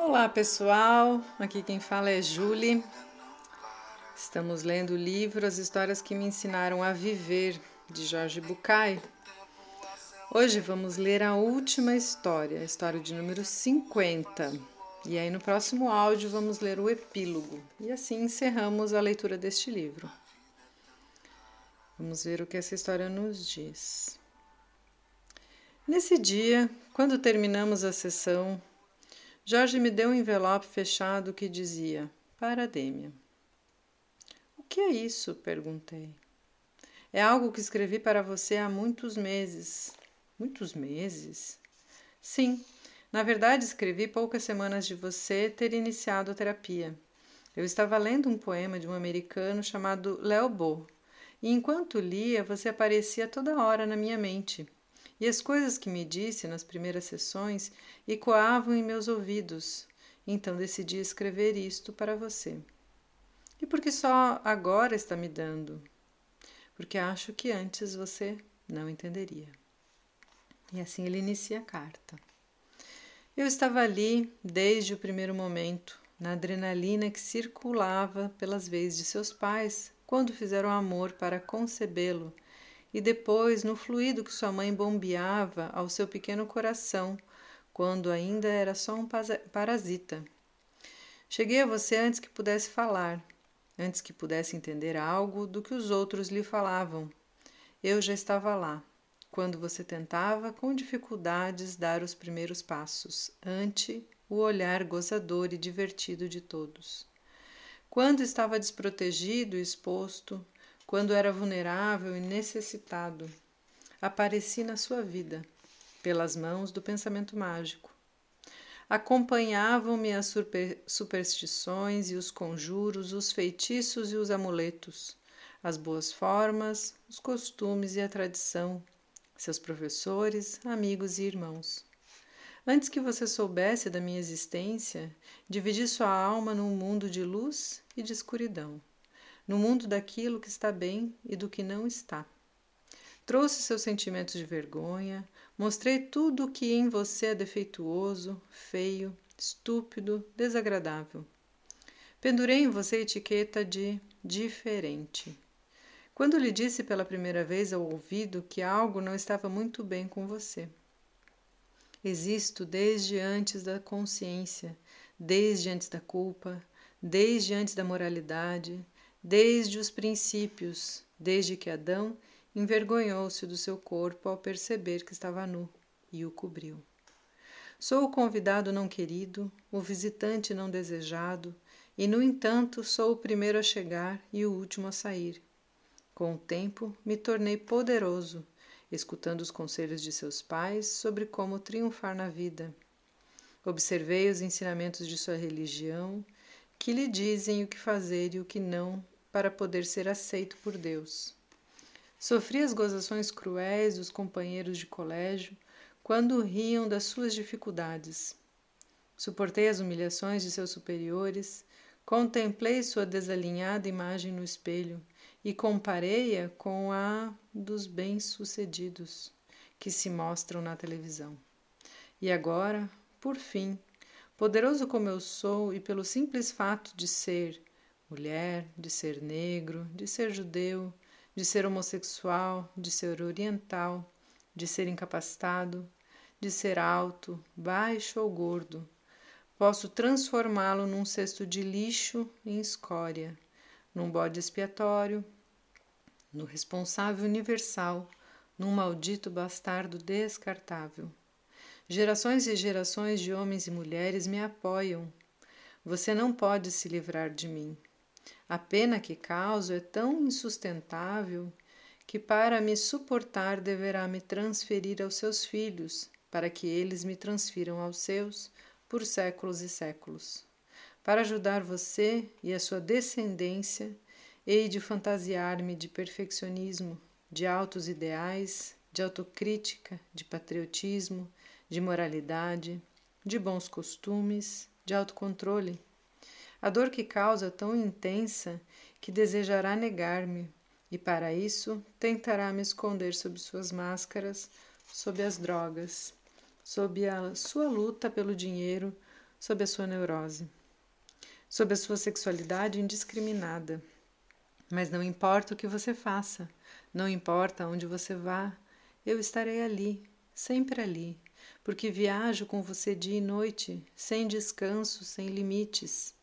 Olá pessoal, aqui quem fala é Julie. Estamos lendo o livro As Histórias que Me Ensinaram a Viver, de Jorge Bucay. Hoje vamos ler a última história, a história de número 50. E aí no próximo áudio vamos ler o epílogo. E assim encerramos a leitura deste livro. Vamos ver o que essa história nos diz. Nesse dia, quando terminamos a sessão, Jorge me deu um envelope fechado que dizia: Para Dêmia. O que é isso? perguntei. É algo que escrevi para você há muitos meses. Muitos meses? Sim, na verdade escrevi poucas semanas de você ter iniciado a terapia. Eu estava lendo um poema de um americano chamado Léo Bo, e enquanto lia, você aparecia toda hora na minha mente. E as coisas que me disse nas primeiras sessões ecoavam em meus ouvidos. Então decidi escrever isto para você. E por que só agora está me dando? Porque acho que antes você não entenderia. E assim ele inicia a carta. Eu estava ali desde o primeiro momento, na adrenalina que circulava pelas veias de seus pais quando fizeram amor para concebê-lo e depois no fluido que sua mãe bombeava ao seu pequeno coração, quando ainda era só um parasita. Cheguei a você antes que pudesse falar, antes que pudesse entender algo do que os outros lhe falavam. Eu já estava lá, quando você tentava com dificuldades dar os primeiros passos, ante o olhar gozador e divertido de todos. Quando estava desprotegido e exposto, quando era vulnerável e necessitado. Apareci na sua vida, pelas mãos do pensamento mágico. Acompanhavam-me as superstições e os conjuros, os feitiços e os amuletos, as boas formas, os costumes e a tradição, seus professores, amigos e irmãos. Antes que você soubesse da minha existência, dividi sua alma num mundo de luz e de escuridão no mundo daquilo que está bem e do que não está. Trouxe seus sentimentos de vergonha, mostrei tudo o que em você é defeituoso, feio, estúpido, desagradável. Pendurei em você a etiqueta de diferente. Quando lhe disse pela primeira vez ao ouvido que algo não estava muito bem com você. Existo desde antes da consciência, desde antes da culpa, desde antes da moralidade, desde os princípios, desde que Adão envergonhou-se do seu corpo ao perceber que estava nu e o cobriu. Sou o convidado não querido, o visitante não desejado, e no entanto sou o primeiro a chegar e o último a sair. Com o tempo me tornei poderoso, escutando os conselhos de seus pais sobre como triunfar na vida. Observei os ensinamentos de sua religião que lhe dizem o que fazer e o que não para poder ser aceito por Deus. Sofri as gozações cruéis dos companheiros de colégio quando riam das suas dificuldades. Suportei as humilhações de seus superiores, contemplei sua desalinhada imagem no espelho e comparei-a com a dos bem-sucedidos que se mostram na televisão. E agora, por fim, Poderoso como eu sou e pelo simples fato de ser mulher, de ser negro, de ser judeu, de ser homossexual, de ser oriental, de ser incapacitado, de ser alto, baixo ou gordo, posso transformá-lo num cesto de lixo em escória, num bode expiatório, no responsável universal, num maldito bastardo descartável. Gerações e gerações de homens e mulheres me apoiam. Você não pode se livrar de mim. A pena que causo é tão insustentável que, para me suportar, deverá me transferir aos seus filhos, para que eles me transfiram aos seus por séculos e séculos. Para ajudar você e a sua descendência, hei de fantasiar-me de perfeccionismo, de altos ideais, de autocrítica, de patriotismo, de moralidade, de bons costumes, de autocontrole. A dor que causa tão intensa que desejará negar-me, e para isso tentará me esconder sob suas máscaras, sob as drogas, sob a sua luta pelo dinheiro, sobre a sua neurose, sobre a sua sexualidade indiscriminada. Mas não importa o que você faça, não importa onde você vá, eu estarei ali, sempre ali, porque viajo com você dia e noite, sem descanso, sem limites.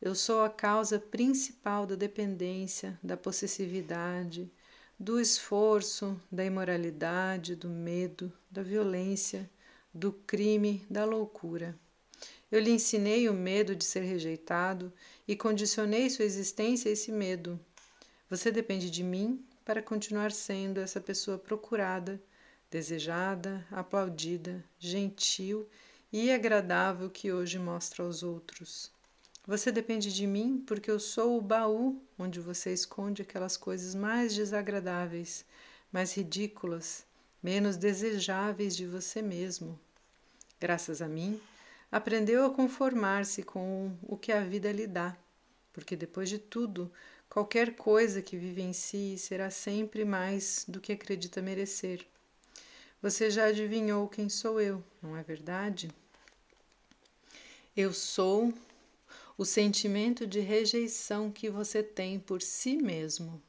Eu sou a causa principal da dependência, da possessividade, do esforço, da imoralidade, do medo, da violência, do crime, da loucura. Eu lhe ensinei o medo de ser rejeitado e condicionei sua existência a esse medo. Você depende de mim para continuar sendo essa pessoa procurada, desejada, aplaudida, gentil e agradável que hoje mostra aos outros. Você depende de mim porque eu sou o baú onde você esconde aquelas coisas mais desagradáveis, mais ridículas, menos desejáveis de você mesmo. Graças a mim, aprendeu a conformar-se com o que a vida lhe dá, porque depois de tudo, qualquer coisa que vivencie será sempre mais do que acredita merecer. Você já adivinhou quem sou eu, não é verdade? Eu sou o sentimento de rejeição que você tem por si mesmo.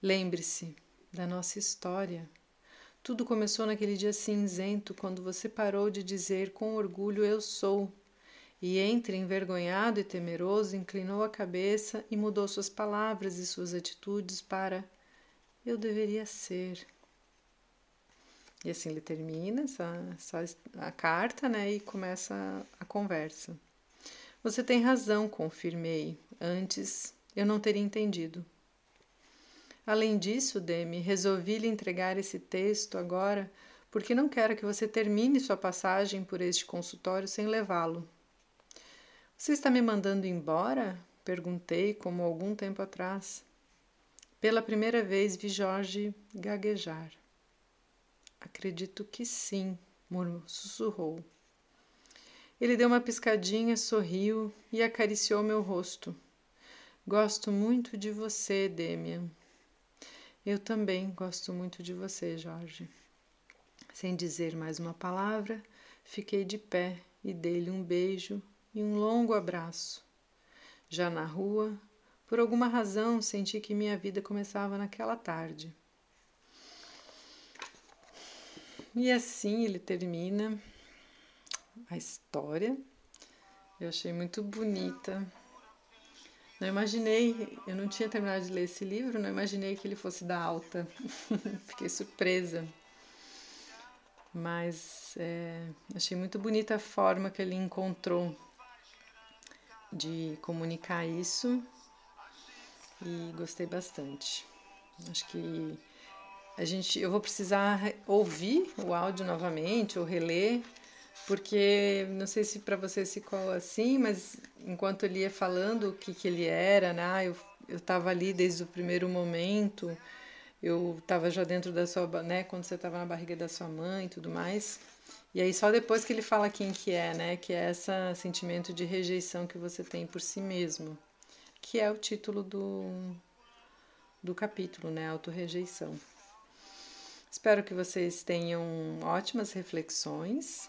Lembre-se da nossa história. Tudo começou naquele dia cinzento quando você parou de dizer com orgulho eu sou e entre envergonhado e temeroso inclinou a cabeça e mudou suas palavras e suas atitudes para eu deveria ser. E assim ele termina essa, essa a carta, né, e começa a conversa. Você tem razão, confirmei. Antes eu não teria entendido. Além disso, Demi, resolvi lhe entregar esse texto agora porque não quero que você termine sua passagem por este consultório sem levá-lo. Você está me mandando embora? Perguntei, como algum tempo atrás. Pela primeira vez vi Jorge gaguejar. Acredito que sim, murmurou, sussurrou. Ele deu uma piscadinha, sorriu e acariciou meu rosto. Gosto muito de você, Demian. Eu também gosto muito de você, Jorge. Sem dizer mais uma palavra, fiquei de pé e dei-lhe um beijo e um longo abraço. Já na rua, por alguma razão, senti que minha vida começava naquela tarde. E assim ele termina a história. Eu achei muito bonita. Não imaginei, eu não tinha terminado de ler esse livro, não imaginei que ele fosse da alta. Fiquei surpresa. Mas é, achei muito bonita a forma que ele encontrou de comunicar isso e gostei bastante. Acho que a gente, eu vou precisar ouvir o áudio novamente ou reler porque não sei se para você ficou assim, mas enquanto ele ia falando o que, que ele era, né? Ah, eu eu estava ali desde o primeiro momento, eu estava já dentro da sua, né? Quando você estava na barriga da sua mãe e tudo mais. E aí só depois que ele fala quem que é, né? Que é esse sentimento de rejeição que você tem por si mesmo, que é o título do, do capítulo, né? Autorrejeição. Espero que vocês tenham ótimas reflexões